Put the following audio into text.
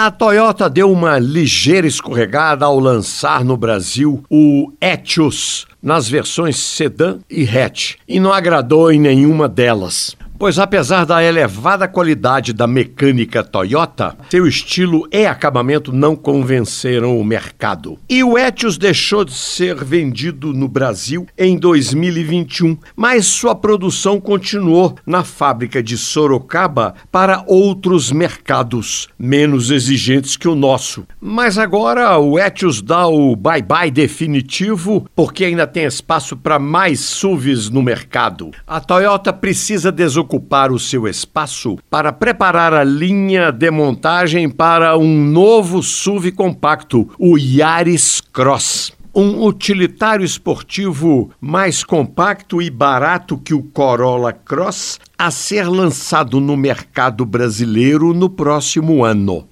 A Toyota deu uma ligeira escorregada ao lançar no Brasil o Etios nas versões sedã e hatch e não agradou em nenhuma delas. Pois apesar da elevada qualidade da mecânica Toyota, seu estilo e acabamento não convenceram o mercado. E o Etios deixou de ser vendido no Brasil em 2021, mas sua produção continuou na fábrica de Sorocaba para outros mercados menos exigentes que o nosso. Mas agora o Etios dá o bye-bye definitivo porque ainda tem espaço para mais SUVs no mercado. A Toyota precisa desocupar ocupar o seu espaço para preparar a linha de montagem para um novo SUV compacto, o Yaris Cross um utilitário esportivo mais compacto e barato que o Corolla Cross a ser lançado no mercado brasileiro no próximo ano.